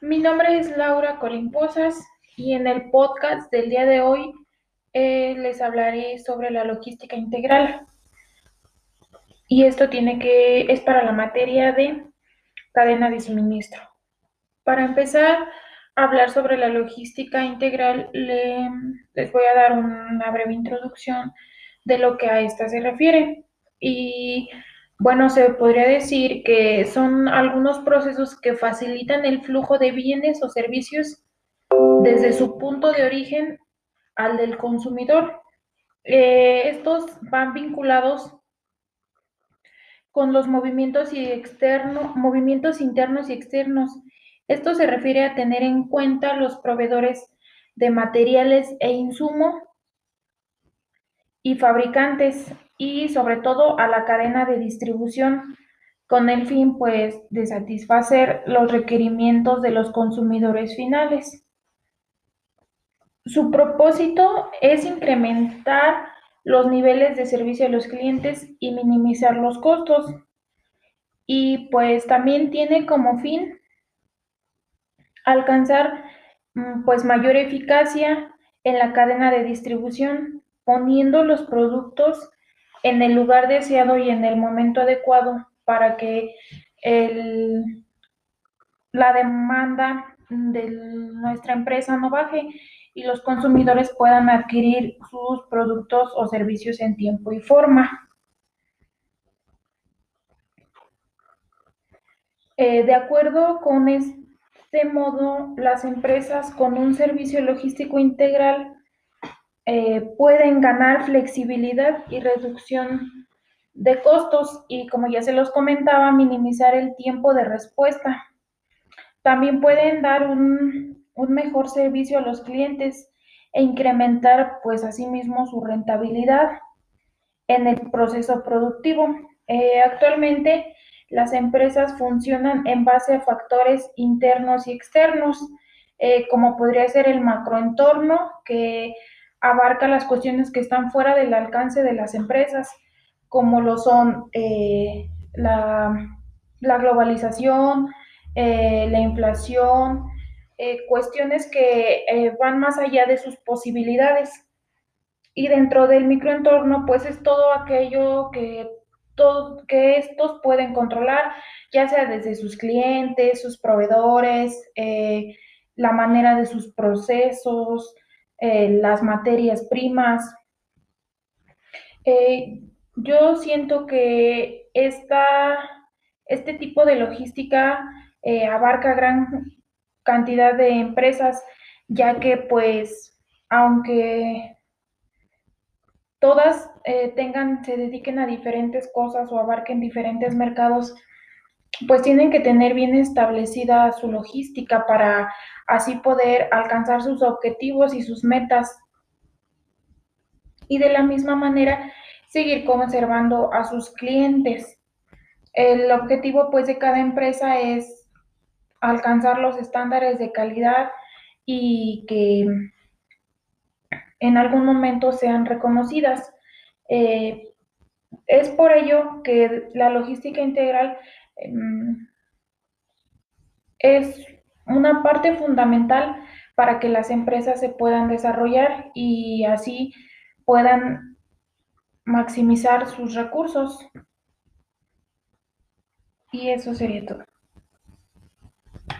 Mi nombre es Laura Colimposas y en el podcast del día de hoy eh, les hablaré sobre la logística integral. Y esto tiene que es para la materia de cadena de suministro. Para empezar a hablar sobre la logística integral, les voy a dar una breve introducción de lo que a esta se refiere. Y bueno, se podría decir que son algunos procesos que facilitan el flujo de bienes o servicios desde su punto de origen al del consumidor. Eh, estos van vinculados con los movimientos, movimientos internos y externos. Esto se refiere a tener en cuenta los proveedores de materiales e insumo y fabricantes y sobre todo a la cadena de distribución con el fin pues de satisfacer los requerimientos de los consumidores finales. Su propósito es incrementar los niveles de servicio a los clientes y minimizar los costos. Y pues también tiene como fin alcanzar mm, pues mayor eficacia en la cadena de distribución, poniendo los productos en el lugar deseado y en el momento adecuado para que la demanda de nuestra empresa no baje y los consumidores puedan adquirir sus productos o servicios en tiempo y forma. Eh, de acuerdo con este modo, las empresas con un servicio logístico integral eh, pueden ganar flexibilidad y reducción de costos y, como ya se los comentaba, minimizar el tiempo de respuesta. También pueden dar un, mejor servicio a los clientes e incrementar, pues, asimismo su rentabilidad en el proceso productivo. Eh, actualmente, las empresas funcionan en base a factores internos y externos, eh, como podría ser el macroentorno, que abarca las cuestiones que están fuera del alcance de las empresas, como lo son eh, la, globalización, eh, la inflación, eh, cuestiones que van más allá de sus posibilidades. Y dentro del microentorno, pues es todo aquello que, todo, que estos pueden controlar, ya sea desde sus clientes, sus proveedores, la manera de sus procesos, eh, las materias primas. Eh, yo siento que esta, este tipo de logística eh, abarca gran cantidad de empresas, ya que pues aunque todas tengan, se dediquen a diferentes cosas o abarquen diferentes mercados, pues tienen que tener bien establecida su logística para así poder alcanzar sus objetivos y sus metas. Y de la misma manera, seguir conservando a sus clientes. El objetivo pues de cada empresa es alcanzar los estándares de calidad y que en algún momento sean reconocidas. Eh, es por ello que la logística integral es una parte fundamental para que las empresas se puedan desarrollar y así puedan maximizar sus recursos. Y eso sería todo.